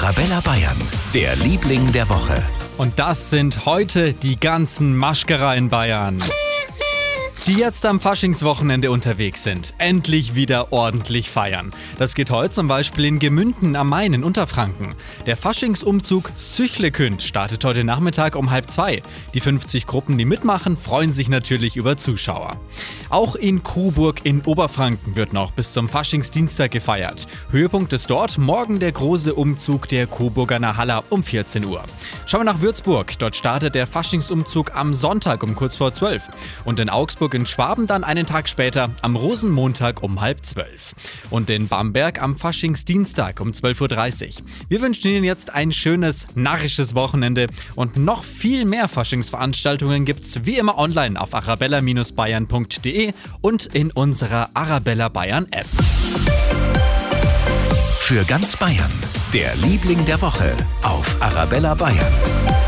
Arabella Bayern, der Liebling der Woche. Und das sind heute die ganzen Maschkerer in Bayern die jetzt am Faschingswochenende unterwegs sind, endlich wieder ordentlich feiern. Das geht heute zum Beispiel in Gemünden am Main in Unterfranken. Der Faschingsumzug Süchlekünd startet heute Nachmittag um halb zwei. Die 50 Gruppen, die mitmachen, freuen sich natürlich über Zuschauer. Auch in Coburg in Oberfranken wird noch bis zum Faschingsdienstag gefeiert. Höhepunkt ist dort morgen der große Umzug der Coburger Nahalla um 14 Uhr. Schauen wir nach Würzburg. Dort startet der Faschingsumzug am Sonntag um kurz vor 12. Und in Augsburg in Schwaben dann einen Tag später am Rosenmontag um halb zwölf. Und in Bamberg am Faschingsdienstag um 12.30 Uhr. Wir wünschen Ihnen jetzt ein schönes, narrisches Wochenende und noch viel mehr Faschingsveranstaltungen gibt's wie immer online auf arabella-bayern.de und in unserer Arabella Bayern App. Für ganz Bayern, der Liebling der Woche auf Arabella Bayern.